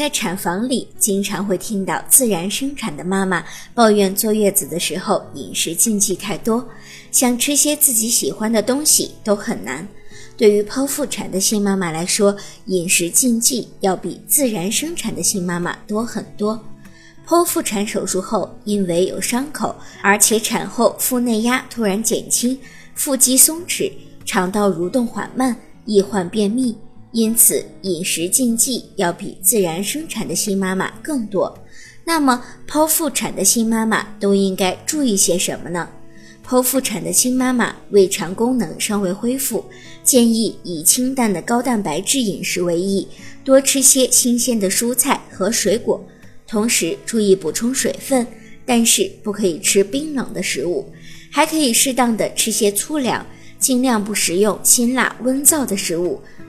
在产房里，经常会听到自然生产的妈妈抱怨坐月子的时候饮食禁忌太多，想吃些自己喜欢的东西都很难。对于剖腹产的新妈妈来说，饮食禁忌要比自然生产的新妈妈多很多。剖腹产手术后，因为有伤口，而且产后腹内压突然减轻，腹肌松弛，肠道蠕动缓慢，易患便秘。因此，饮食禁忌要比自然生产的新妈妈更多。那么，剖腹产的新妈妈都应该注意些什么呢？剖腹产的新妈妈胃肠功能尚未恢复，建议以清淡的高蛋白质饮食为宜，多吃些新鲜的蔬菜和水果，同时注意补充水分，但是不可以吃冰冷的食物，还可以适当的吃些粗粮。尽量不食用辛辣温燥的食物，